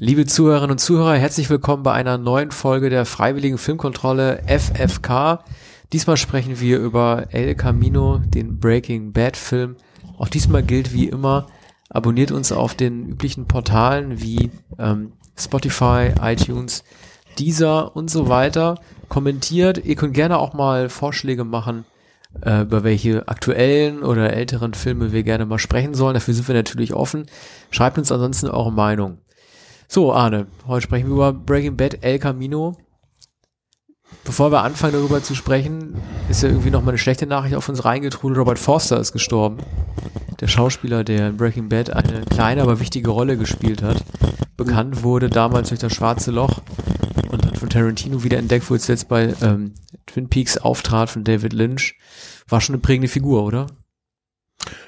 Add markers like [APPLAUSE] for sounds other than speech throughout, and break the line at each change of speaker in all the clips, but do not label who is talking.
Liebe Zuhörerinnen und Zuhörer, herzlich willkommen bei einer neuen Folge der Freiwilligen Filmkontrolle FFK. Diesmal sprechen wir über El Camino, den Breaking Bad Film. Auch diesmal gilt wie immer, abonniert uns auf den üblichen Portalen wie ähm, Spotify, iTunes, Deezer und so weiter. Kommentiert, ihr könnt gerne auch mal Vorschläge machen, äh, über welche aktuellen oder älteren Filme wir gerne mal sprechen sollen. Dafür sind wir natürlich offen. Schreibt uns ansonsten eure Meinung. So, Arne, heute sprechen wir über Breaking Bad El Camino. Bevor wir anfangen darüber zu sprechen, ist ja irgendwie noch mal eine schlechte Nachricht auf uns reingetrudelt. Robert Forster ist gestorben. Der Schauspieler, der in Breaking Bad eine kleine, aber wichtige Rolle gespielt hat. Bekannt wurde damals durch das Schwarze Loch und dann von Tarantino wieder entdeckt, wo es jetzt bei ähm, Twin Peaks auftrat von David Lynch. War schon eine prägende Figur, oder?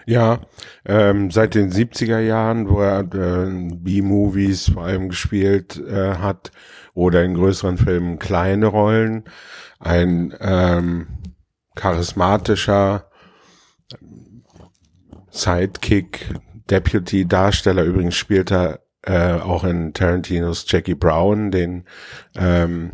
Ja, ähm, seit den 70er Jahren, wo er äh, B-Movies vor allem gespielt äh, hat oder in größeren Filmen kleine Rollen, ein ähm, charismatischer Sidekick, Deputy-Darsteller. Übrigens spielt er äh, auch in Tarantinos Jackie Brown, den ähm,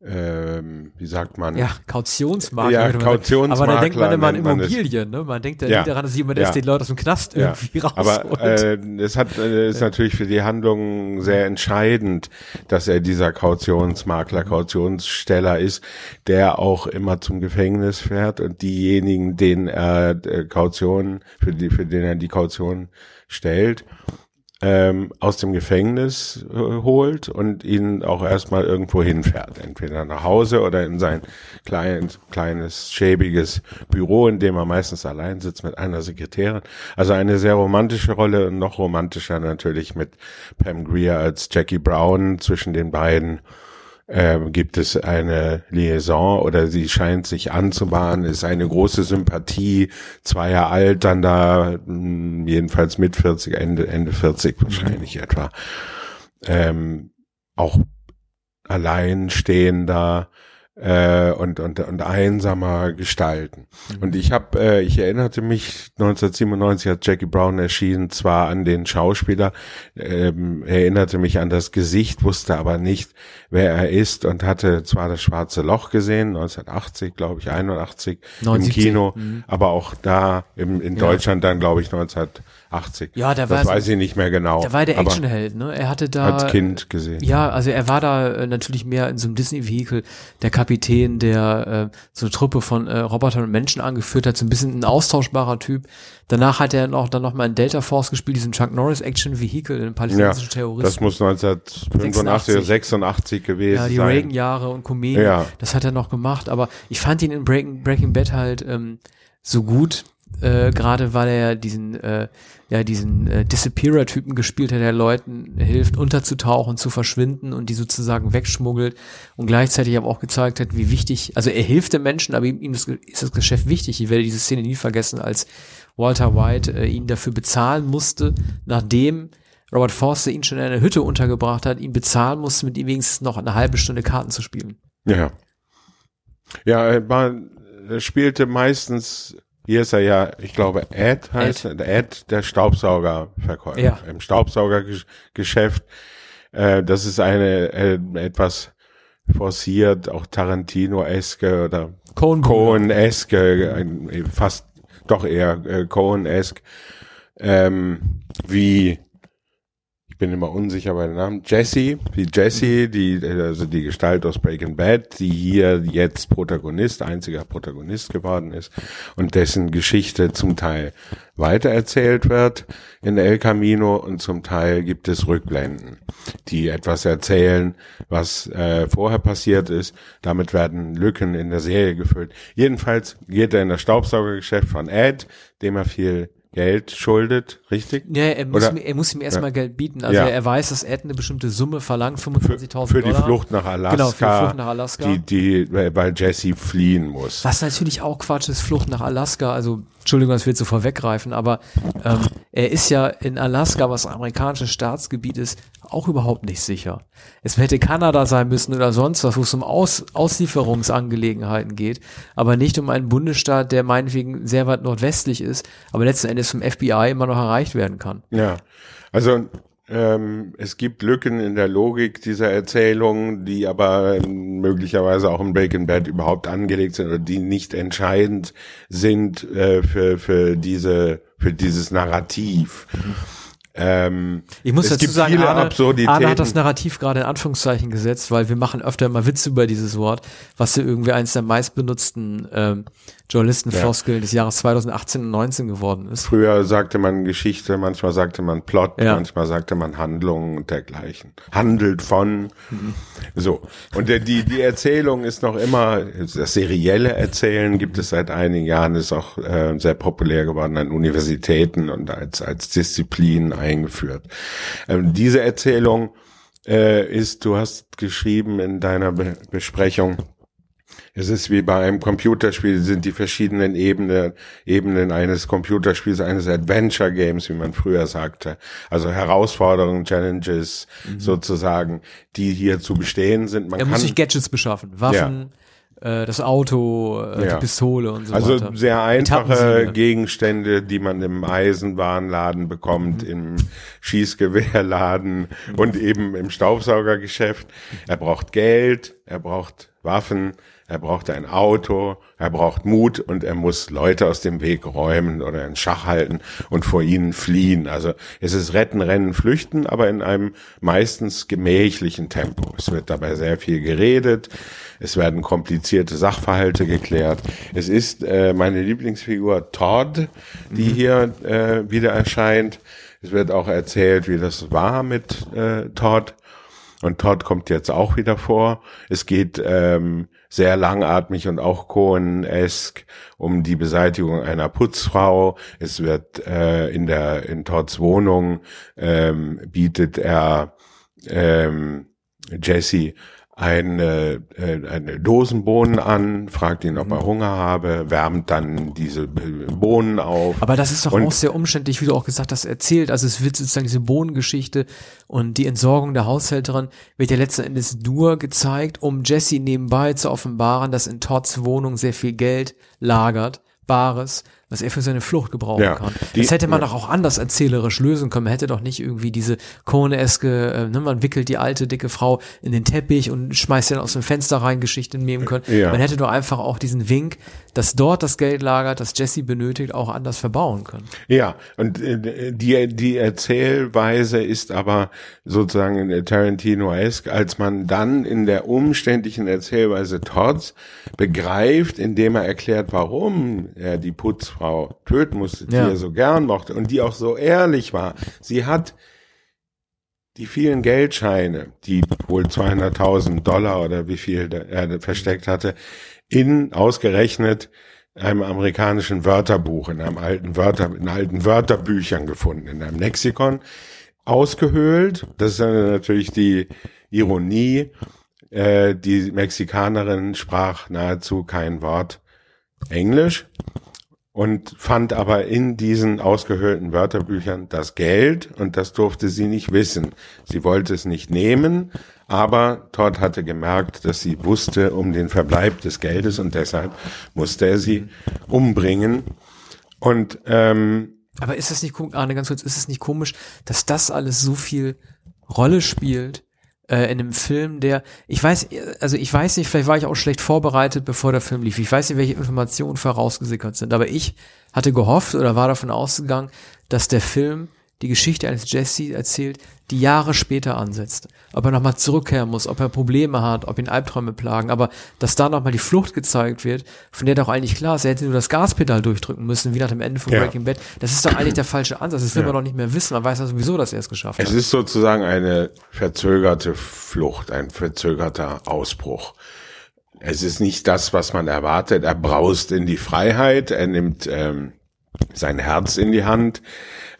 ähm, wie sagt man?
Ja, Kautionsmakler.
Ja, Kautionsmakler.
Aber da denkt man immer an. Immobilien, ne? Man denkt ja,
Ja.
daran, dass jemand
Ja.
erst den Leuten aus dem Knast
Ja.
irgendwie [LAUGHS]
Aber
rausholt.
äh, es hat äh, ist natürlich für die Handlung sehr entscheidend, dass er dieser Kautionsmakler, Kautionssteller ist, der auch immer zum Gefängnis fährt und diejenigen, denen er äh, Kaution für die für den er die Kaution stellt, ähm, aus dem Gefängnis äh, holt und ihn auch erstmal irgendwo hinfährt, entweder nach Hause oder in sein klein, kleines, schäbiges Büro, in dem er meistens allein sitzt mit einer Sekretärin. Also eine sehr romantische Rolle und noch romantischer natürlich mit Pam Grier als Jackie Brown zwischen den beiden. Ähm, gibt es eine Liaison oder sie scheint sich anzubahnen, ist eine große Sympathie, zwei Jahre alt, dann da mh, jedenfalls mit 40, Ende, Ende 40 wahrscheinlich etwa. Ähm, auch alleinstehender äh, und, und, und einsamer gestalten. Und ich habe, äh, ich erinnerte mich, 1997 hat Jackie Brown erschienen, zwar an den Schauspieler, ähm, erinnerte mich an das Gesicht, wusste aber nicht, wer er ist und hatte zwar das Schwarze Loch gesehen, 1980, glaube ich, 81 im
79,
Kino,
mhm.
aber auch da im, in
Ja.
Deutschland dann, glaube ich, 1980.
Ja, da war
das weiß ich nicht mehr genau.
der war der Actionheld, ne? Er hatte da
als Kind gesehen.
Ja, also er war da äh, natürlich mehr in so einem Disney-Vehikel, der Kapitän, der äh, so eine Truppe von äh, Robotern und Menschen angeführt hat, so ein bisschen ein austauschbarer Typ. Danach hat er noch, dann noch mal in Delta Force gespielt, diesen Chuck Norris Action-Vehikel, den
Ja,
palästinensischen
das
Terroristen.
muss 1985 oder 86 gewesen
Ja, die
sein.
Reagan-Jahre und Comedian,
Ja.
das hat er noch gemacht, aber ich fand ihn in Breaking, Breaking Bad halt ähm, so gut, äh, gerade weil er diesen, äh, ja, diesen äh, Disappearer-Typen gespielt hat, der Leuten hilft, unterzutauchen, zu verschwinden und die sozusagen wegschmuggelt und gleichzeitig aber auch gezeigt hat, wie wichtig, also er hilft den Menschen, aber ihm, ist, ist das Geschäft wichtig. Ich werde diese Szene nie vergessen, als Walter White äh, ihn dafür bezahlen musste, nachdem Robert Forster ihn schon in einer Hütte untergebracht hat, ihn bezahlen musste, mit ihm wenigstens noch eine halbe Stunde Karten zu spielen.
Ja. Ja, er, war, er spielte meistens, hier ist er ja, ich glaube, Ed heißt er, Ed, der Staubsaugerverkäufer
Ja.
im Staubsaugergeschäft. Äh, das ist eine äh, etwas forciert, auch Tarantino-eske oder Cohen-eske, fast doch eher äh, Cohen-esk, ähm, wie ich bin immer unsicher bei den Namen. Jesse, wie Jesse, die, also die Gestalt aus Breaking Bad, die hier jetzt Protagonist, einziger Protagonist geworden ist und dessen Geschichte zum Teil weitererzählt wird in El Camino und zum Teil gibt es Rückblenden, die etwas erzählen, was äh, vorher passiert ist. Damit werden Lücken in der Serie gefüllt. Jedenfalls geht er in das Staubsaugergeschäft von Ed, dem er viel Geld schuldet, richtig?
Ja, er muss,
Oder-
ihm, er muss ihm erstmal Geld bieten. Also
Ja.
er weiß, dass Ed eine bestimmte Summe verlangt,
für,
25.000
für die
Dollar.
Flucht nach Alaska.
Genau, für die Flucht nach Alaska.
Die, die, weil Jesse fliehen muss.
Was natürlich auch Quatsch ist, Flucht nach Alaska. Also, Entschuldigung, das wird so vorweggreifen, aber ähm, er ist ja in Alaska, was amerikanisches Staatsgebiet ist, auch überhaupt nicht sicher. Es hätte Kanada sein müssen oder sonst was, wo es um Aus Auslieferungsangelegenheiten geht, aber nicht um einen Bundesstaat, der meinetwegen sehr weit nordwestlich ist, aber letzten Endes vom FBI immer noch erreicht werden kann.
Ja, also Ähm, es gibt Lücken in der Logik dieser Erzählung, die aber möglicherweise auch im Breaking Bad überhaupt angelegt sind oder die nicht entscheidend sind äh, für, für diese, für dieses Narrativ. Mhm.
Ähm, ich muss dazu sagen, viele Arne, Arne hat das Narrativ gerade in Anführungszeichen gesetzt, weil wir machen öfter mal Witze über dieses Wort, was ja irgendwie eines der meistbenutzten ähm, Journalistenfloskeln ja. des Jahres 2018 und 19 geworden ist.
Früher sagte man Geschichte, manchmal sagte man Plot, ja. manchmal sagte man Handlungen und dergleichen. Handelt von. Mhm. So. Und der, die, die Erzählung ist noch immer, das serielle Erzählen gibt es seit einigen Jahren, ist auch äh, sehr populär geworden an Universitäten und als, als Disziplin eingeführt. Ähm, diese Erzählung äh, ist, du hast geschrieben in deiner Be Besprechung, es ist wie bei einem Computerspiel, sind die verschiedenen Ebenen, Ebenen eines Computerspiels, eines Adventure Games, wie man früher sagte. Also Herausforderungen, Challenges mhm. sozusagen, die hier zu bestehen sind.
Man er muss sich Gadgets beschaffen, Waffen, äh, das Auto, äh, ja. die Pistole und so
also weiter. Also sehr einfache Gegenstände, die man im Eisenwarenladen bekommt, mhm. im Schießgewehrladen mhm. und eben im Staubsaugergeschäft. Er braucht Geld, er braucht Waffen, er braucht ein Auto, er braucht Mut und er muss Leute aus dem Weg räumen oder in Schach halten und vor ihnen fliehen. Also es ist Retten, Rennen, Flüchten, aber in einem meistens gemächlichen Tempo. Es wird dabei sehr viel geredet, es werden komplizierte Sachverhalte geklärt. Es ist äh, meine Lieblingsfigur Todd, die mhm. hier äh, wieder erscheint. Es wird auch erzählt, wie das war mit äh, Todd. Und Todd kommt jetzt auch wieder vor. Es geht ähm, sehr langatmig und auch Cohen-esk um die Beseitigung einer Putzfrau. Es wird äh, in der in Todds Wohnung ähm, bietet er ähm, Jesse eine, äh, eine Dosenbohnen an, fragt ihn, ob er mhm. Hunger habe, wärmt dann diese Bohnen auf.
Aber das ist doch und, auch sehr umständlich, wie du auch gesagt hast, erzählt. Also es wird sozusagen diese Bohnengeschichte und die Entsorgung der Haushälterin wird ja letzten Endes nur gezeigt, um Jesse nebenbei zu offenbaren, dass in Todds Wohnung sehr viel Geld lagert, Bares, was er für seine Flucht gebrauchen ja, kann. Die, das hätte man ja. doch auch anders erzählerisch lösen können. Man hätte doch nicht irgendwie diese Kone-eske, äh, ne, man wickelt die alte, dicke Frau in den Teppich und schmeißt den aus dem Fenster rein Geschichte nehmen können. Ja. Man hätte doch einfach auch diesen Wink, dass dort das Geld lagert, das Jesse benötigt, auch anders verbauen können.
Ja, und äh, die, die Erzählweise ist aber sozusagen Tarantino-esk, als man dann in der umständlichen Erzählweise Todds begreift, indem er erklärt, warum er die Putz Frau töten musste, die ja. er so gern mochte und die auch so ehrlich war. Sie hat die vielen Geldscheine, die wohl 200.000 Dollar oder wie viel er versteckt hatte, in ausgerechnet einem amerikanischen Wörterbuch, in einem alten Wörter, in alten Wörterbüchern gefunden, in einem Lexikon ausgehöhlt. Das ist natürlich die Ironie. Äh, die Mexikanerin sprach nahezu kein Wort Englisch und fand aber in diesen ausgehöhlten Wörterbüchern das Geld und das durfte sie nicht wissen. Sie wollte es nicht nehmen, aber Todd hatte gemerkt, dass sie wusste um den Verbleib des Geldes und deshalb musste er sie umbringen. Und ähm,
aber ist es nicht, Arne, ganz kurz, ist es nicht komisch, dass das alles so viel Rolle spielt äh, in einem Film, der, ich weiß, also ich weiß nicht, vielleicht war ich auch schlecht vorbereitet, bevor der Film lief. Ich weiß nicht, welche Informationen vorausgesickert sind, aber ich hatte gehofft oder war davon ausgegangen, dass der Film die Geschichte eines Jesse erzählt, die Jahre später ansetzt. Ob er nochmal zurückkehren muss, ob er Probleme hat, ob ihn Albträume plagen, aber dass da nochmal die Flucht gezeigt wird, von der doch eigentlich klar ist, er hätte nur das Gaspedal durchdrücken müssen, wie nach dem Ende von ja. Breaking Bad. Das ist doch eigentlich der falsche Ansatz. Das will ja. man doch nicht mehr wissen. Man weiß ja sowieso, dass er es geschafft
es hat. Es ist sozusagen eine verzögerte Flucht, ein verzögerter Ausbruch. Es ist nicht das, was man erwartet. Er braust in die Freiheit, er nimmt ähm, sein Herz in die Hand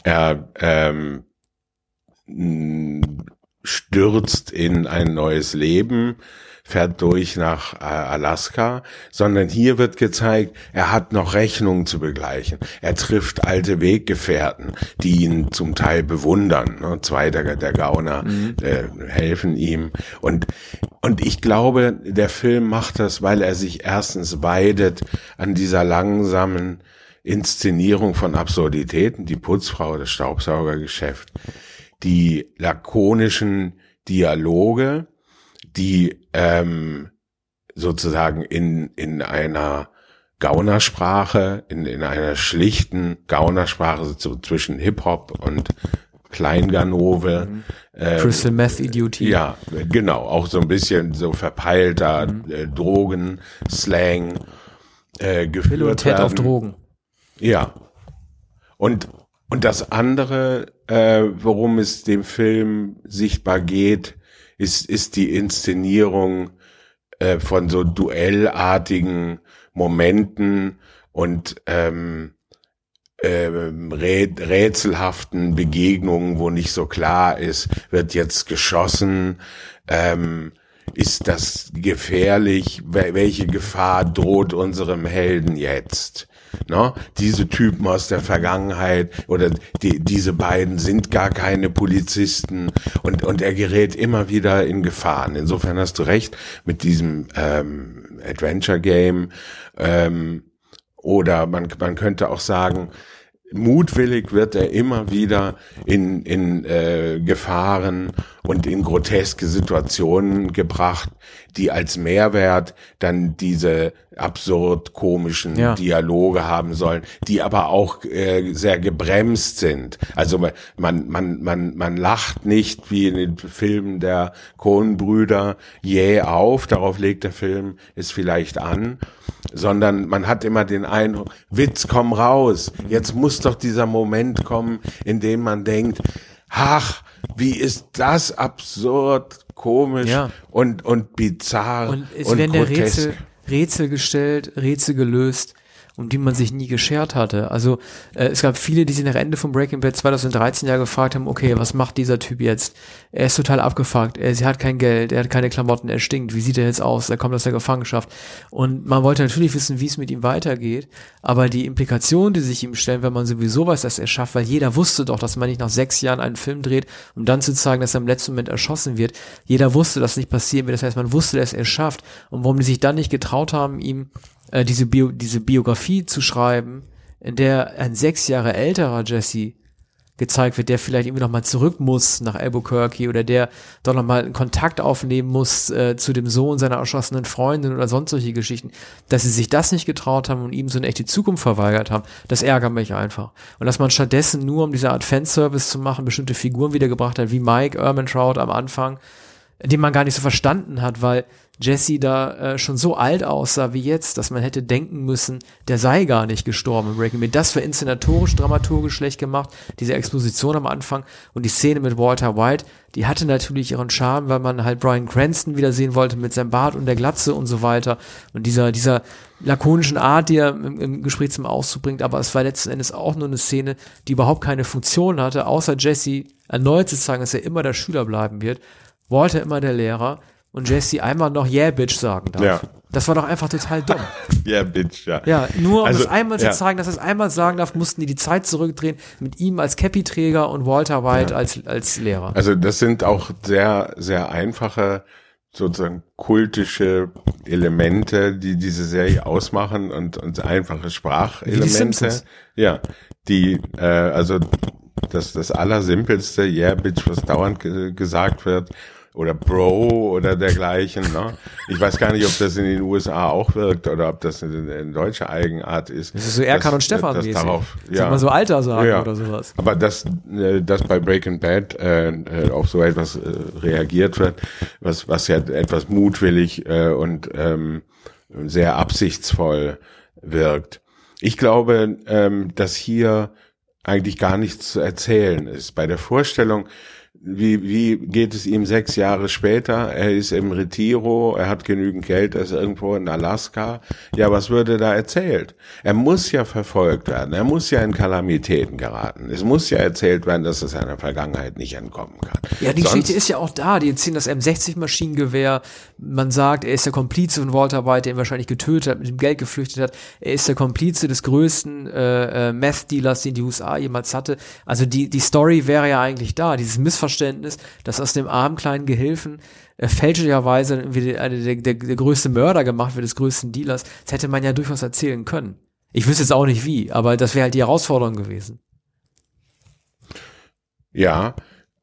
er ähm, stürzt in ein neues Leben, fährt durch nach äh, Alaska, sondern hier wird gezeigt, er hat noch Rechnungen zu begleichen. Er trifft alte Weggefährten, die ihn zum Teil bewundern. Ne? Zwei der, der Gauner mhm. äh, helfen ihm. Und, und ich glaube, der Film macht das, weil er sich erstens weidet an dieser langsamen Inszenierung von Absurditäten, die Putzfrau, das Staubsaugergeschäft, die lakonischen Dialoge, die ähm, sozusagen in, in einer Gaunersprache, in, in einer schlichten Gaunersprache so zwischen Hip-Hop und Kleinganove. Mhm.
Ähm, Crystal Meth Idiotie.
Ja, genau, auch so ein bisschen so verpeilter mhm. äh, Drogen, Slang äh, geführt Bill und Ted werden.
auf Drogen.
Ja. Und, und das andere, äh, worum es dem Film sichtbar geht, ist, ist die Inszenierung äh, von so duellartigen Momenten und ähm, äh, rätselhaften Begegnungen, wo nicht so klar ist, wird jetzt geschossen, ähm, ist das gefährlich, welche Gefahr droht unserem Helden jetzt? No? Diese Typen aus der Vergangenheit oder die, diese beiden sind gar keine Polizisten und, und er gerät immer wieder in Gefahren. Insofern hast du recht mit diesem ähm, Adventure Game ähm, oder man, man könnte auch sagen, mutwillig wird er immer wieder in, in äh, Gefahren und in groteske Situationen gebracht, die als Mehrwert dann diese absurd komischen ja. Dialoge haben sollen, die aber auch äh, sehr gebremst sind. Also man, man, man, man lacht nicht wie in den Filmen der Coen-Brüder jäh auf, darauf legt der Film es vielleicht an, sondern man hat immer den Eindruck, Witz, komm raus, jetzt muss doch dieser Moment kommen, in dem man denkt, ach, wie ist das absurd, komisch ja. und, und bizarr
und es und werden der Rätsel, Rätsel gestellt, Rätsel gelöst um die man sich nie geschert hatte. Also äh, es gab viele, die sich nach Ende von Breaking Bad 2013 ja gefragt haben, okay, was macht dieser Typ jetzt? Er ist total abgefuckt, er, sie hat kein Geld, er hat keine Klamotten, er stinkt, wie sieht er jetzt aus? Er kommt aus der Gefangenschaft. Und man wollte natürlich wissen, wie es mit ihm weitergeht, aber die Implikationen, die sich ihm stellen, wenn man sowieso weiß, dass er schafft, weil jeder wusste doch, dass man nicht nach sechs Jahren einen Film dreht, um dann zu zeigen, dass er im letzten Moment erschossen wird. Jeder wusste, dass nicht passieren wird. Das heißt, man wusste, dass er es schafft. Und warum die sich dann nicht getraut haben, ihm äh, diese, Bio, diese Biografie zu schreiben, in der ein sechs Jahre älterer Jesse gezeigt wird, der vielleicht irgendwie nochmal zurück muss nach Albuquerque oder der doch nochmal einen Kontakt aufnehmen muss äh, zu dem Sohn seiner erschossenen Freundin oder sonst solche Geschichten, dass sie sich das nicht getraut haben und ihm so eine echte Zukunft verweigert haben, das ärgert mich einfach. Und dass man stattdessen nur, um diese Art Fanservice zu machen, bestimmte Figuren wiedergebracht hat, wie Mike Ehrmantraut am Anfang, den man gar nicht so verstanden hat, weil Jesse da äh, schon so alt aussah wie jetzt, dass man hätte denken müssen, der sei gar nicht gestorben im Breaking Bad. Das war inszenatorisch, dramaturgisch schlecht gemacht, diese Exposition am Anfang und die Szene mit Walter White, die hatte natürlich ihren Charme, weil man halt Brian Cranston wiedersehen wollte mit seinem Bart und der Glatze und so weiter und dieser, dieser lakonischen Art, die er im, im Gespräch zum Ausdruck bringt, aber es war letzten Endes auch nur eine Szene, die überhaupt keine Funktion hatte, außer Jesse erneut zu sagen, dass er immer der Schüler bleiben wird, Walter immer der Lehrer und Jesse einmal noch Yeah, Bitch sagen darf. Ja. Das war doch einfach total dumm. [LAUGHS]
yeah, Bitch, ja.
Ja, nur um also, das einmal ja. zu zeigen, dass er es einmal sagen darf, mussten die die Zeit zurückdrehen mit ihm als Cappy-Träger und Walter White ja. als, als Lehrer.
Also das sind auch sehr, sehr einfache sozusagen kultische Elemente, die diese Serie ausmachen und, und einfache Sprachelemente. Die ja, die, äh, also das, das Allersimpelste, yeah, Bitch, was dauernd ge gesagt wird, oder Bro oder dergleichen. Ne? Ich weiß gar nicht, ob das in den USA auch wirkt oder ob das eine, eine deutsche Eigenart ist.
Das ist so Erkan und Stefan das, das darauf, ja. Mal so Alter sagen ja. oder sowas.
Aber dass, äh, dass bei Breaking Bad äh, äh, auf so etwas äh, reagiert wird, was, was ja etwas mutwillig äh, und ähm, sehr absichtsvoll wirkt. Ich glaube, ähm, dass hier eigentlich gar nichts zu erzählen ist. Bei der Vorstellung, wie, wie geht es ihm sechs Jahre später? Er ist im Retiro, er hat genügend Geld, er ist irgendwo in Alaska. Ja, was würde da erzählt? Er muss ja verfolgt werden, er muss ja in Kalamitäten geraten. Es muss ja erzählt werden, dass er seiner Vergangenheit nicht entkommen kann.
Ja, die Sonst, Geschichte ist ja auch da. Die erzählen das M60-Maschinengewehr. Man sagt, er ist der Komplize von Walter White, der ihn wahrscheinlich getötet hat, mit dem Geld geflüchtet hat. Er ist der Komplize des größten äh, äh, Meth-Dealers, den die USA jemals hatte. Also die, die Story wäre ja eigentlich da. Dieses Missverständnis Missverständnis, dass aus dem armen kleinen Gehilfen äh, fälschlicherweise irgendwie der, der, der, der größte Mörder gemacht wird, des größten Dealers. Das hätte man ja durchaus erzählen können. Ich wüsste jetzt auch nicht wie, aber das wäre halt die Herausforderung gewesen.
Ja,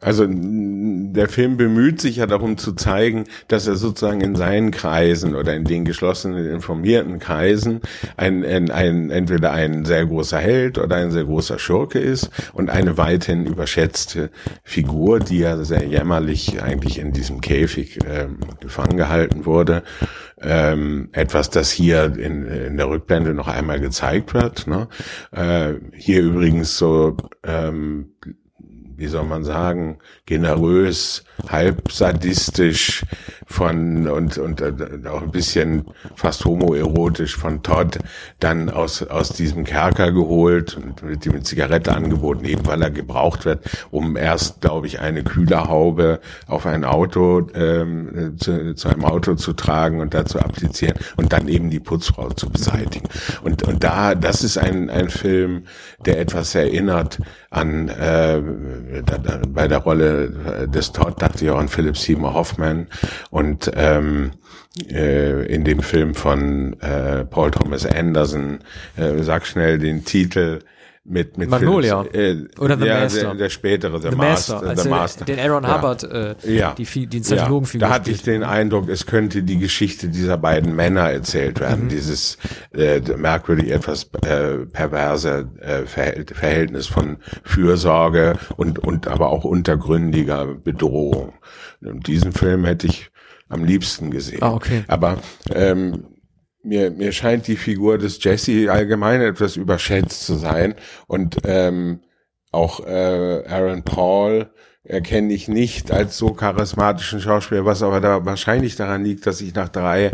Also der Film bemüht sich ja darum zu zeigen, dass er sozusagen in seinen Kreisen oder in den geschlossenen, informierten Kreisen ein, ein, ein, entweder ein sehr großer Held oder ein sehr großer Schurke ist und eine weithin überschätzte Figur, die ja sehr jämmerlich eigentlich in diesem Käfig ähm, gefangen gehalten wurde. Ähm, etwas, das hier in, in der Rückblende noch einmal gezeigt wird. Ne? Äh, hier übrigens so ähm, wie soll man sagen, generös, halb sadistisch von und und äh, auch ein bisschen fast homoerotisch von Todd dann aus aus diesem Kerker geholt und mit ihm eine Zigarette angeboten, eben weil er gebraucht wird, um erst, glaube ich, eine Kühlerhaube auf ein Auto ähm, zu, zu einem Auto zu tragen und dazu applizieren und dann eben die Putzfrau zu beseitigen. Und und da das ist ein ein Film, der etwas erinnert an äh, bei der Rolle des Todd dachte ich auch an Philip Seymour Hoffman und ähm, äh, in dem Film von äh, Paul Thomas Anderson, äh, sag schnell den Titel, mit mit
Magnolia
Philips, äh, oder The ja, Master. Der, der spätere The, The Master, Master,
also
The Master.
den Aaron
ja.
Hubbard äh, ja. die die Scientologenfigur
ja. da hatte ich den Eindruck es könnte die Geschichte dieser beiden Männer erzählt werden mhm. dieses äh, merkwürdig etwas äh, perverse äh, Verhältnis von Fürsorge und und aber auch untergründiger Bedrohung und diesen Film hätte ich am liebsten gesehen
ah, okay.
aber ähm, mir, mir scheint die Figur des Jesse allgemein etwas überschätzt zu sein. Und ähm, auch äh, Aaron Paul erkenne ich nicht als so charismatischen Schauspieler, was aber da wahrscheinlich daran liegt, dass ich nach drei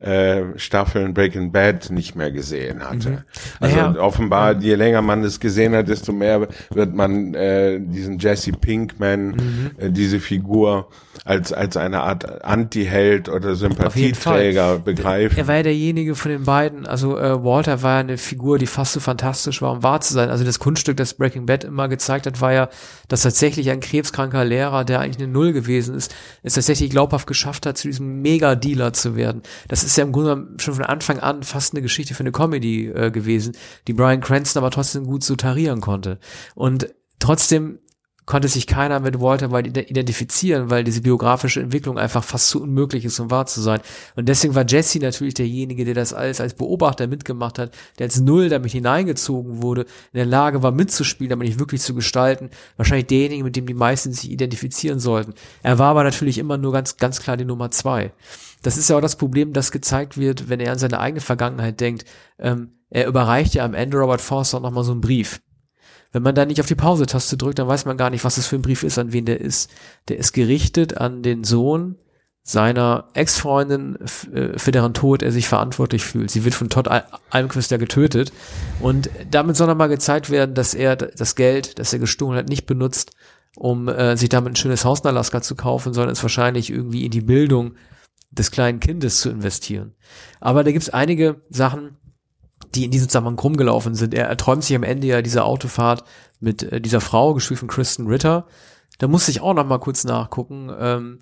äh, Staffeln Breaking Bad nicht mehr gesehen hatte. Mhm. Also offenbar, je länger man es gesehen hat, desto mehr wird man äh, diesen Jesse Pinkman, mhm. äh, diese Figur als als eine Art Anti-Held oder Sympathieträger begreifen.
Er war ja derjenige von den beiden, also äh, Walter war ja eine Figur, die fast so fantastisch war, um wahr zu sein. Also das Kunststück, das Breaking Bad immer gezeigt hat, war ja, dass tatsächlich ein krebskranker Lehrer, der eigentlich eine Null gewesen ist, es tatsächlich glaubhaft geschafft hat, zu diesem Mega-Dealer zu werden. Das ist ja im Grunde schon von Anfang an fast eine Geschichte für eine Comedy äh, gewesen, die Brian Cranston aber trotzdem gut so tarieren konnte. Und trotzdem konnte sich keiner mit Walter White identifizieren, weil diese biografische Entwicklung einfach fast zu unmöglich ist, um wahr zu sein. Und deswegen war Jesse natürlich derjenige, der das alles als Beobachter mitgemacht hat, der als Null damit hineingezogen wurde, in der Lage war mitzuspielen, aber nicht wirklich zu gestalten. Wahrscheinlich derjenige, mit dem die meisten sich identifizieren sollten. Er war aber natürlich immer nur ganz, ganz klar die Nummer zwei. Das ist ja auch das Problem, das gezeigt wird, wenn er an seine eigene Vergangenheit denkt. Ähm, er überreicht ja am Ende Robert Forster nochmal so einen Brief. Wenn man da nicht auf die Pause-Taste drückt, dann weiß man gar nicht, was das für ein Brief ist, an wen der ist. Der ist gerichtet an den Sohn seiner Ex-Freundin, äh, für deren Tod er sich verantwortlich fühlt. Sie wird von Todd Almquist ja getötet. Und damit soll nochmal gezeigt werden, dass er das Geld, das er gestohlen hat, nicht benutzt, um äh, sich damit ein schönes Haus in Alaska zu kaufen, sondern es wahrscheinlich irgendwie in die Bildung des kleinen Kindes zu investieren. Aber da gibt es einige Sachen, die in diesem Zusammenhang rumgelaufen sind. Er, er träumt sich am Ende ja dieser Autofahrt mit äh, dieser Frau, gespielt von Kristen Ritter. Da musste ich auch noch mal kurz nachgucken. Ähm,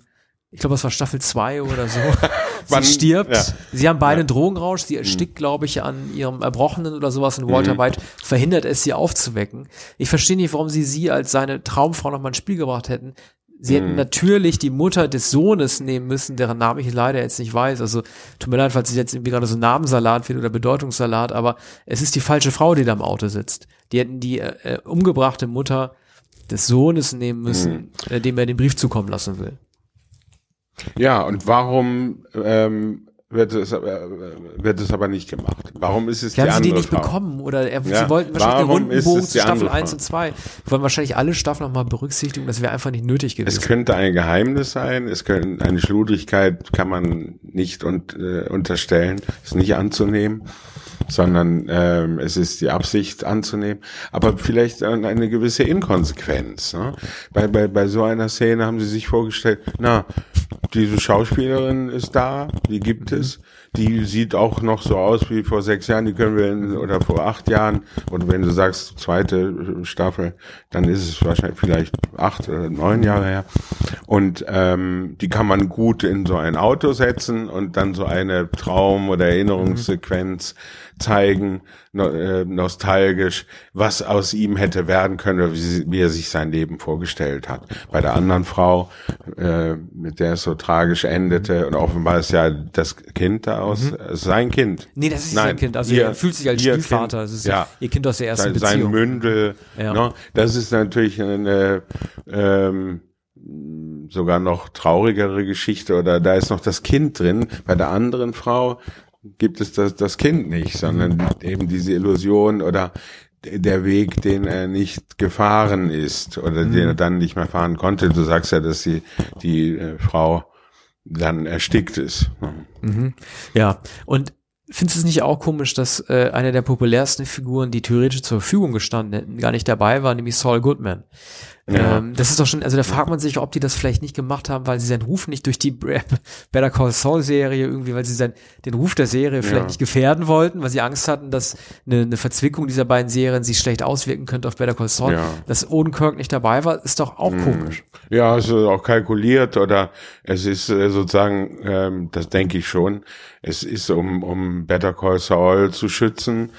ich glaube, das war Staffel 2 oder so. [LAUGHS] sie Man, stirbt. Ja. Sie haben beide ja. Drogenrausch. Sie erstickt, mhm. glaube ich, an ihrem Erbrochenen oder sowas. Und Walter mhm. White verhindert es, sie aufzuwecken. Ich verstehe nicht, warum sie sie als seine Traumfrau noch mal ins Spiel gebracht hätten. Sie hätten mhm. natürlich die Mutter des Sohnes nehmen müssen, deren Namen ich leider jetzt nicht weiß. Also tut mir leid, falls es jetzt irgendwie gerade so Namenssalat wird oder Bedeutungssalat, aber es ist die falsche Frau, die da im Auto sitzt. Die hätten die äh, umgebrachte Mutter des Sohnes nehmen müssen, mhm. äh, dem er den Brief zukommen lassen will.
Ja, und warum ähm, wird es, äh, wird es aber nicht gemacht. Warum ist es
die, die haben
sie
die nicht
Frau?
bekommen oder er, ja, sie wollten wahrscheinlich den runden Bogen zu Staffel 1 und 2. Wir wollen wahrscheinlich alle Staffeln nochmal berücksichtigen, das wäre einfach nicht nötig gewesen.
Es könnte ein Geheimnis sein, es könnte eine Schludrigkeit kann man nicht und, äh, unterstellen, ist nicht anzunehmen sondern ähm, es ist die Absicht anzunehmen, aber vielleicht eine gewisse Inkonsequenz. Ne? Bei, bei, bei so einer Szene haben sie sich vorgestellt, na, diese Schauspielerin ist da, die gibt es, ist. Die sieht auch noch so aus wie vor sechs Jahren, die können wir in, oder vor acht Jahren. Und wenn du sagst zweite Staffel, dann ist es wahrscheinlich vielleicht acht oder neun Jahre her. Und ähm, die kann man gut in so ein Auto setzen und dann so eine Traum- oder Erinnerungssequenz zeigen, no, äh, nostalgisch, was aus ihm hätte werden können, oder wie, wie, er sich sein Leben vorgestellt hat. Bei der anderen Frau, äh, mit der es so tragisch endete, und offenbar ist ja das Kind da aus, mhm. sein Kind.
Nee, das ist Nein, sein Kind. Also ihr, er fühlt sich als Stiefvater.
Kind,
das ist
ja,
ihr Kind aus der ersten
sein,
Beziehung.
Sein Mündel. Ja. No, das ist natürlich eine ähm, sogar noch traurigere Geschichte oder da ist noch das Kind drin. Bei der anderen Frau gibt es das, das Kind nicht, sondern eben diese Illusion oder der Weg, den er nicht gefahren ist oder mhm. den er dann nicht mehr fahren konnte. Du sagst ja, dass die, die äh, Frau dann erstickt ist.
Mhm. Ja, und findest du es nicht auch komisch, dass äh, eine der populärsten Figuren, die theoretisch zur Verfügung gestanden hätten, gar nicht dabei war, nämlich Saul Goodman? Ja. Ähm, das ist doch schon, also da fragt man sich, ob die das vielleicht nicht gemacht haben, weil sie seinen Ruf nicht durch die [LAUGHS] Better Call Saul Serie irgendwie, weil sie sein, den Ruf der Serie vielleicht ja. nicht gefährden wollten, weil sie Angst hatten, dass eine, eine Verzwickung dieser beiden Serien sich schlecht auswirken könnte auf Better Call Saul. Ja. Dass Odenkirk nicht dabei war, ist doch auch mhm. komisch.
Ja, es ist auch kalkuliert oder es ist äh, sozusagen, ähm, das denke ich schon, es ist um, um Better Call Saul zu schützen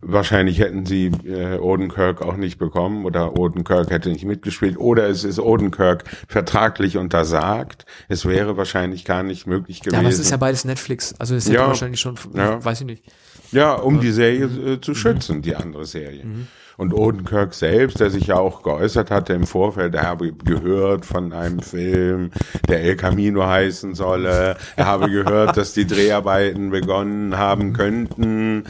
Wahrscheinlich hätten sie äh, Odenkirk auch nicht bekommen oder Odenkirk hätte nicht mitgespielt oder es ist Odenkirk vertraglich untersagt. Es wäre wahrscheinlich gar nicht möglich gewesen. Ja, aber es
ist ja beides Netflix. Also es hätte ja, wahrscheinlich schon, ja. weiß ich nicht.
Ja, um die Serie äh, zu schützen, mhm. die andere Serie. Und Odenkirk selbst, der sich ja auch geäußert hatte im Vorfeld, er habe gehört von einem Film, der El Camino heißen solle. Er habe gehört, dass die Dreharbeiten begonnen haben könnten.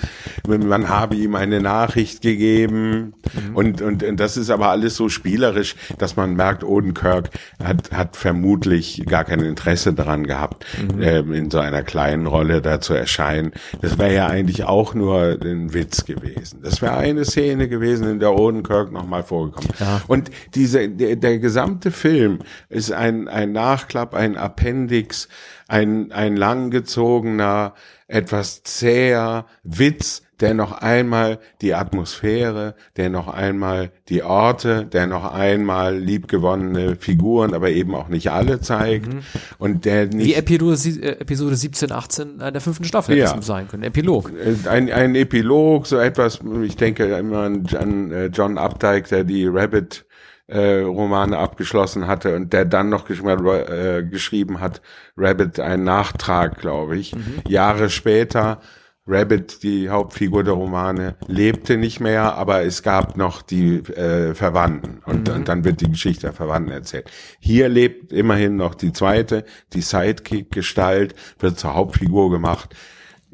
Man habe ihm eine Nachricht gegeben. Mhm. Und, und, und das ist aber alles so spielerisch, dass man merkt, Odenkirk hat, hat vermutlich gar kein Interesse daran gehabt, mhm. ähm, in so einer kleinen Rolle da zu erscheinen. Das wäre ja eigentlich auch nur ein Witz gewesen. Das wäre eine Szene gewesen, gewesen, in der Odenkirk nochmal vorgekommen. Ja. Und diese, der, der gesamte Film ist ein, ein Nachklapp, ein Appendix, ein, ein langgezogener, etwas zäher Witz, der noch einmal die Atmosphäre, der noch einmal die Orte, der noch einmal liebgewonnene Figuren, aber eben auch nicht alle zeigt mhm. und der nicht
wie Episode, äh, Episode 17, 18 der fünften Staffel ja. sein können. Epilog.
Äh, ein, ein Epilog, so etwas. Ich denke immer an äh, John Updike, der die Rabbit äh, Romane abgeschlossen hatte und der dann noch geschrieben hat, äh, geschrieben hat Rabbit einen Nachtrag, glaube ich. Mhm. Jahre später Rabbit, die Hauptfigur der Romane, lebte nicht mehr, aber es gab noch die äh, Verwandten und, mhm. und dann wird die Geschichte der Verwandten erzählt. Hier lebt immerhin noch die zweite, die Sidekick-Gestalt, wird zur Hauptfigur gemacht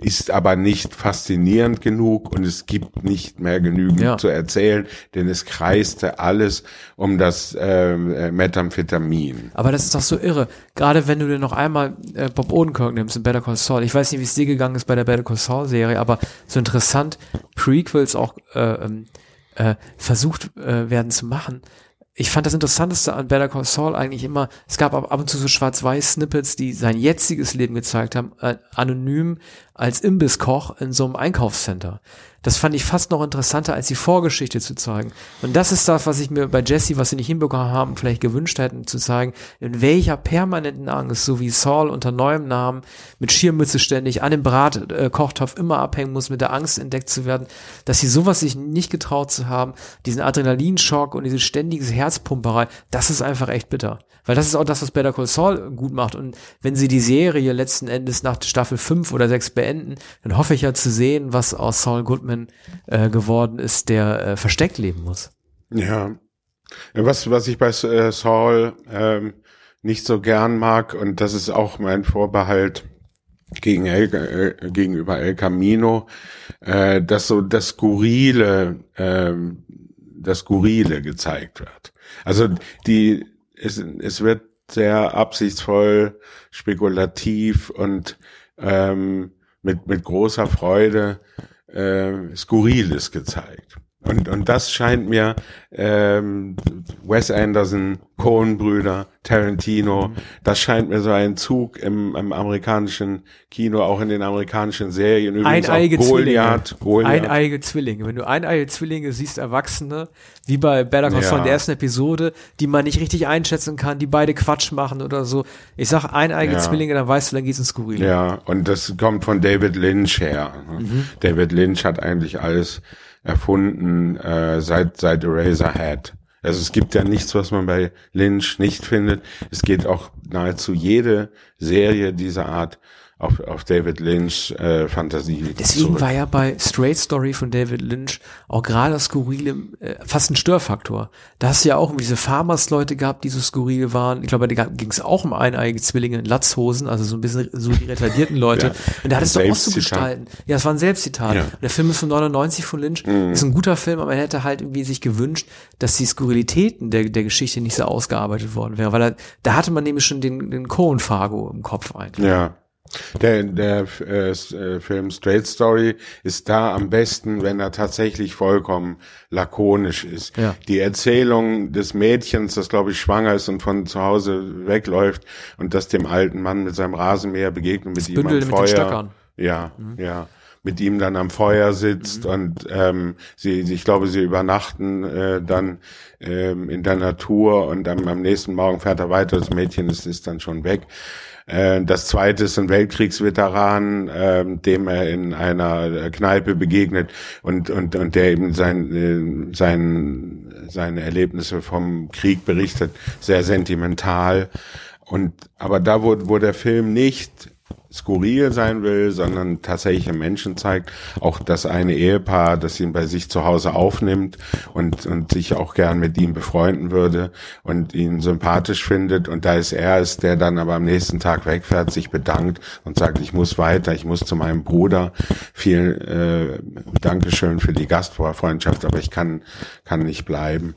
ist aber nicht faszinierend genug und es gibt nicht mehr genügend ja. zu erzählen, denn es kreiste alles um das ähm, äh, Methamphetamin.
Aber das ist doch so irre. Gerade wenn du dir noch einmal äh, Bob Odenkirk nimmst in Better Call Saul. Ich weiß nicht, wie es dir gegangen ist bei der Better Call Saul Serie, aber so interessant Prequels auch äh, ähm, äh, versucht äh, werden zu machen ich fand das Interessanteste an Better Call Saul eigentlich immer, es gab ab, und zu so Schwarz-Weiß-Snippets, die sein jetziges Leben gezeigt haben, äh, anonym als Imbisskoch in so einem Einkaufscenter. Das fand ich fast noch interessanter, als die Vorgeschichte zu zeigen. Und das ist das, was ich mir bei Jesse, was sie nicht hinbekommen haben, vielleicht gewünscht hätten, zu zeigen, in welcher permanenten Angst, so wie Saul unter neuem Namen mit Schirmmütze ständig an dem Bratkochtopf äh, immer abhängen muss, mit der Angst entdeckt zu werden, dass sie sowas sich nicht getraut zu haben, diesen Adrenalinschock und diese ständige Herzpumperei, das ist einfach echt bitter. Weil das ist auch das, was Better Call Saul gut macht. Und wenn sie die Serie letzten Endes nach Staffel 5 oder 6 beenden, dann hoffe ich ja zu sehen, was aus Saul Goodman äh, geworden ist, der äh, versteckt leben muss.
Ja. Was, was ich bei äh, Saul ähm, nicht so gern mag, und das ist auch mein Vorbehalt gegen El, äh, gegenüber El Camino, äh, dass so das Skurrile, äh, das Skurrile gezeigt wird. Also die es, es wird sehr absichtsvoll, spekulativ und ähm, mit, mit großer Freude äh, Skurriles gezeigt. Und, und das scheint mir ähm, Wes Anderson, Coen-Brüder, Tarantino, mhm. das scheint mir so ein Zug im, im amerikanischen Kino, auch in den amerikanischen Serien.
Übrigens Eineige Goliath, Goliath. Eineige Zwillinge. Wenn du eineige Zwillinge siehst, Erwachsene, wie bei Better Call Saul in der ersten Episode, die man nicht richtig einschätzen kann, die beide Quatsch machen oder so. Ich sag eineige ja. Zwillinge, dann weißt du, dann geht's ins Skurrile.
Ja, und das kommt von David Lynch her. Mhm. David Lynch hat eigentlich alles erfunden äh, seit seit Eraserhead. Also es gibt ja nichts, was man bei Lynch nicht findet. Es geht auch nahezu jede Serie dieser Art auf, auf David Lynch äh, Fantasie.
Deswegen zurück. war ja bei Straight Story von David Lynch auch gerade das Skurrile äh, fast ein Störfaktor. Da hast du ja auch diese Farmers-Leute gehabt, die so skurril waren. Ich glaube, da ging es auch um eineige Zwillinge in Latzhosen, also so ein bisschen so die retardierten Leute. [LAUGHS] ja. Und da hattest du auch so gestalten. Ja, es war ein Selbstzitat. Ja. Der Film ist von 99 von Lynch. Mhm. Ist ein guter Film, aber er hätte halt irgendwie sich gewünscht, dass die Skurrilitäten der, der Geschichte nicht so ausgearbeitet worden wären, weil er, da hatte man nämlich schon den, den Cohen-Fargo im Kopf eigentlich.
Ja. Der, der äh, äh, Film Straight Story ist da am besten, wenn er tatsächlich vollkommen lakonisch ist. Ja. Die Erzählung des Mädchens, das glaube ich schwanger ist und von zu Hause wegläuft und das dem alten Mann mit seinem Rasenmäher begegnet, mit das ihm am Feuer. Ja, mhm. ja mit ihm dann am Feuer sitzt mhm. und ähm, sie, ich glaube, sie übernachten äh, dann ähm, in der Natur und am, am nächsten Morgen fährt er weiter. Das Mädchen ist, ist dann schon weg. Äh, das zweite ist ein Weltkriegsveteran, ähm, dem er in einer Kneipe begegnet und, und, und der eben sein, äh, sein, seine Erlebnisse vom Krieg berichtet, sehr sentimental. Und, aber da, wo, wo der Film nicht skurril sein will, sondern tatsächlich Menschen zeigt. Auch das eine Ehepaar, das ihn bei sich zu Hause aufnimmt und, und sich auch gern mit ihm befreunden würde und ihn sympathisch findet. Und da ist er es, der dann aber am nächsten Tag wegfährt, sich bedankt und sagt, ich muss weiter, ich muss zu meinem Bruder. Viel äh, Dankeschön für die Gastfreundschaft, aber ich kann, kann nicht bleiben.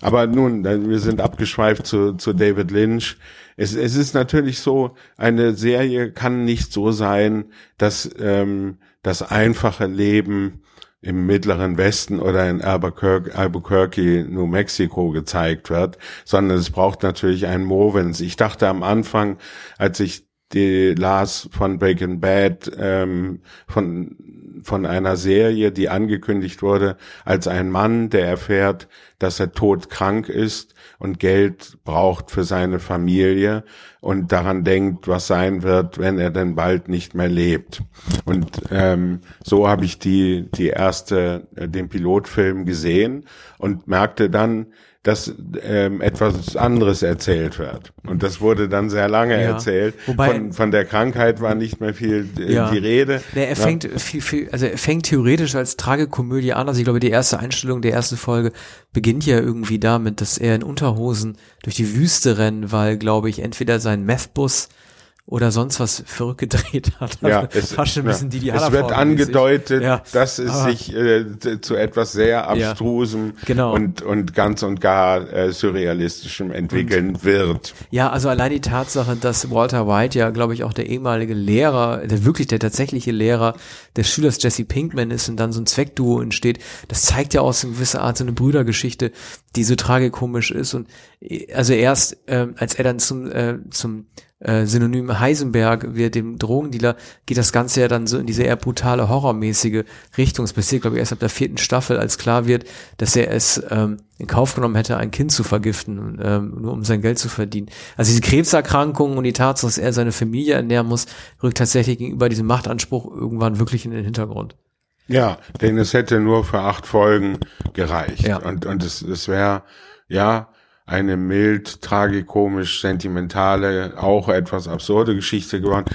Aber nun, wir sind abgeschweift zu, zu David Lynch es, es ist natürlich so, eine Serie kann nicht so sein, dass ähm, das einfache Leben im mittleren Westen oder in Albuquerque, Albuquerque, New Mexico gezeigt wird, sondern es braucht natürlich einen Movens. Ich dachte am Anfang, als ich die las von Breaking Bad, ähm, von von einer Serie, die angekündigt wurde, als ein Mann, der erfährt, dass er todkrank ist und Geld braucht für seine Familie und daran denkt, was sein wird, wenn er denn bald nicht mehr lebt. Und ähm, so habe ich die die erste äh, den Pilotfilm gesehen und merkte dann, dass ähm, etwas anderes erzählt wird. Und das wurde dann sehr lange ja. erzählt. Wobei, von, von der Krankheit war nicht mehr viel äh, ja. die Rede.
Nee, er fängt ja. viel, viel, also er fängt theoretisch als Tragekomödie an. Also ich glaube, die erste Einstellung der ersten Folge beginnt ja irgendwie damit, dass er in Unterhosen durch die Wüste rennt, weil, glaube ich, entweder sein Methbus oder sonst was verrückt gedreht hat.
Ja, es, fast ein bisschen ja. die, die es wird angedeutet, ja, dass es sich äh, zu etwas sehr abstrusem ja, genau. und, und ganz und gar äh, surrealistischem entwickeln und, wird.
Ja, also allein die Tatsache, dass Walter White ja, glaube ich, auch der ehemalige Lehrer, der wirklich der tatsächliche Lehrer des Schülers Jesse Pinkman ist und dann so ein Zweckduo entsteht, das zeigt ja aus gewisser Art so eine Brüdergeschichte, die so tragikomisch ist und äh, also erst, äh, als er dann zum, äh, zum äh, Synonym Heisenberg wird dem Drogendealer, geht das Ganze ja dann so in diese eher brutale, horrormäßige Richtung. Es passiert, glaube ich, erst ab der vierten Staffel, als klar wird, dass er es ähm, in Kauf genommen hätte, ein Kind zu vergiften, ähm, nur um sein Geld zu verdienen. Also diese Krebserkrankung und die Tatsache, dass er seine Familie ernähren muss, rückt tatsächlich gegenüber diesem Machtanspruch irgendwann wirklich in den Hintergrund.
Ja, denn es hätte nur für acht Folgen gereicht. Ja. Und, und es, es wäre, ja, eine mild, tragikomisch, sentimentale, auch etwas absurde Geschichte geworden.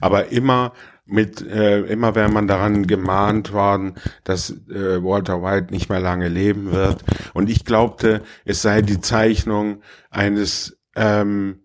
Aber immer mit, äh, immer wäre man daran gemahnt worden, dass äh, Walter White nicht mehr lange leben wird. Und ich glaubte, es sei die Zeichnung eines ähm,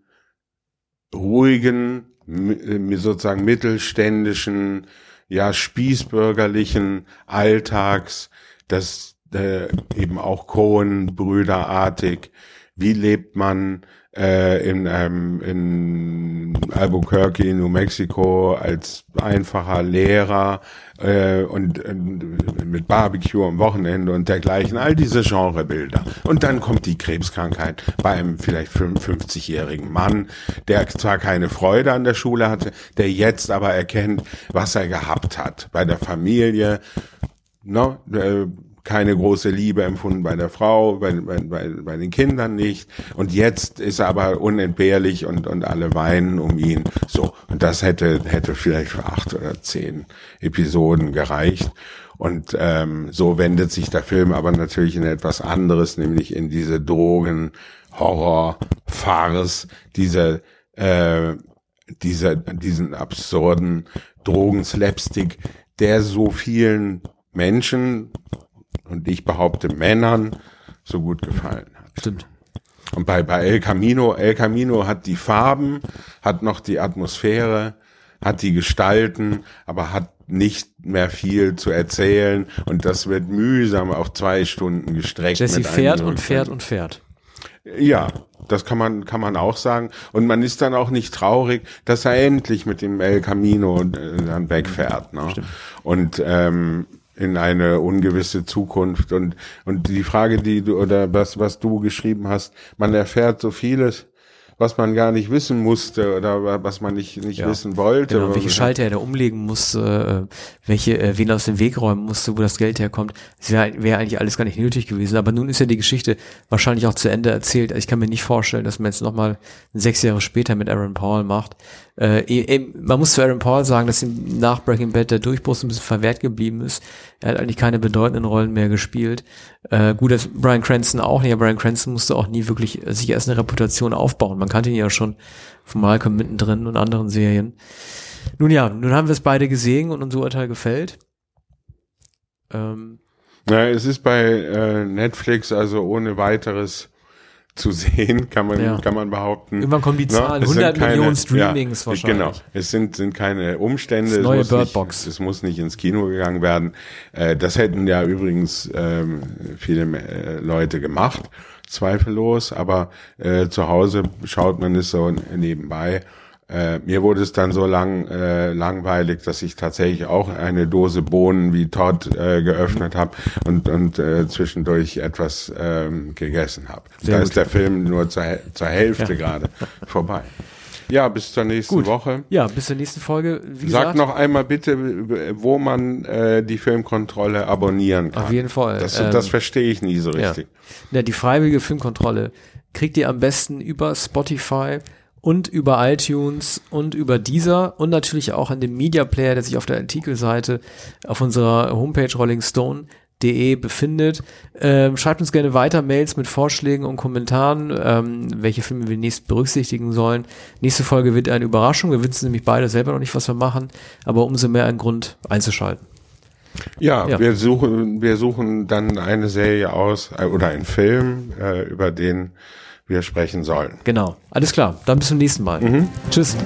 ruhigen, äh, sozusagen mittelständischen, ja, spießbürgerlichen Alltags, das äh, eben auch Cohen-Brüderartig wie lebt man äh, in einem in Albuquerque, New Mexico als einfacher Lehrer äh, und äh, mit Barbecue am Wochenende und dergleichen, all diese Genrebilder. Und dann kommt die Krebskrankheit bei einem vielleicht 55-jährigen Mann, der zwar keine Freude an der Schule hatte, der jetzt aber erkennt, was er gehabt hat bei der Familie, no, äh, keine große Liebe empfunden bei der Frau, bei, bei, bei, bei den Kindern nicht. Und jetzt ist er aber unentbehrlich und, und alle weinen um ihn. So. Und das hätte, hätte vielleicht für acht oder zehn Episoden gereicht. Und ähm, so wendet sich der Film aber natürlich in etwas anderes, nämlich in diese Drogen, Horror, Farce, diese, äh, dieser, diesen absurden Drogen-Slapstick, der so vielen Menschen, und ich behaupte Männern so gut gefallen hat.
Stimmt.
Und bei, bei El Camino, El Camino hat die Farben, hat noch die Atmosphäre, hat die Gestalten, aber hat nicht mehr viel zu erzählen und das wird mühsam auf zwei Stunden gestreckt.
Jesse fährt und fährt und fährt.
Ja, das kann man, kann man auch sagen. Und man ist dann auch nicht traurig, dass er endlich mit dem El Camino äh, dann wegfährt. Ne? Und ähm, in eine ungewisse Zukunft. Und und die Frage, die du oder was was du geschrieben hast, man erfährt so vieles, was man gar nicht wissen musste oder was man nicht nicht ja. wissen wollte.
Genau, welche Schalter er da umlegen musste, äh, welche äh, wen aus dem Weg räumen musste, wo das Geld herkommt. Das wäre wär eigentlich alles gar nicht nötig gewesen. Aber nun ist ja die Geschichte wahrscheinlich auch zu Ende erzählt. Also ich kann mir nicht vorstellen, dass man jetzt nochmal sechs Jahre später mit Aaron Paul macht. Äh, man muss zu Aaron Paul sagen, dass ihm nach Breaking Bad der Durchbruch ein bisschen verwehrt geblieben ist. Er hat eigentlich keine bedeutenden Rollen mehr gespielt. Äh, gut, dass Brian Cranston auch nicht, aber Brian Cranston musste auch nie wirklich sich erst eine Reputation aufbauen. Man kannte ihn ja schon von Malcolm mittendrin und anderen Serien. Nun ja, nun haben wir es beide gesehen und unser Urteil gefällt.
Ähm, Na, es ist bei äh, Netflix also ohne weiteres zu sehen, [LAUGHS] kann man, ja. kann man behaupten.
Irgendwann kommen die Zahlen, 100 keine, Millionen Streamings ja, wahrscheinlich. Genau,
es sind, sind keine Umstände.
Das neue Birdbox.
Es muss nicht ins Kino gegangen werden. Äh, das hätten ja übrigens ähm, viele äh, Leute gemacht, zweifellos, aber äh, zu Hause schaut man es so nebenbei. Äh, mir wurde es dann so lang äh, langweilig, dass ich tatsächlich auch eine Dose Bohnen wie Todd äh, geöffnet habe und, und äh, zwischendurch etwas ähm, gegessen habe. Da gut. ist der Film nur zur, zur Hälfte ja. gerade vorbei. Ja, bis zur nächsten Gut. Woche.
Ja, bis zur nächsten Folge.
Wie Sag gesagt, noch einmal bitte, wo man äh, die Filmkontrolle abonnieren kann.
Auf jeden Fall.
Das, ähm, das verstehe ich nie so richtig.
Ja. ja, die freiwillige Filmkontrolle kriegt ihr am besten über Spotify und über iTunes und über Deezer und natürlich auch an dem Media Player, der sich auf der Artikelseite auf unserer Homepage rollingstone.de befindet. Ähm, schreibt uns gerne weiter Mails mit Vorschlägen und Kommentaren, ähm, welche Filme wir nächst berücksichtigen sollen. Nächste Folge wird eine Überraschung. Wir wissen nämlich beide selber noch nicht, was wir machen, aber umso mehr ein Grund einzuschalten.
Ja, ja, wir suchen, wir suchen dann eine Serie aus äh, oder einen Film, äh, über den wir sprechen sollen.
Genau. Alles klar. Dann bis zum nächsten Mal. Mhm. Tschüss.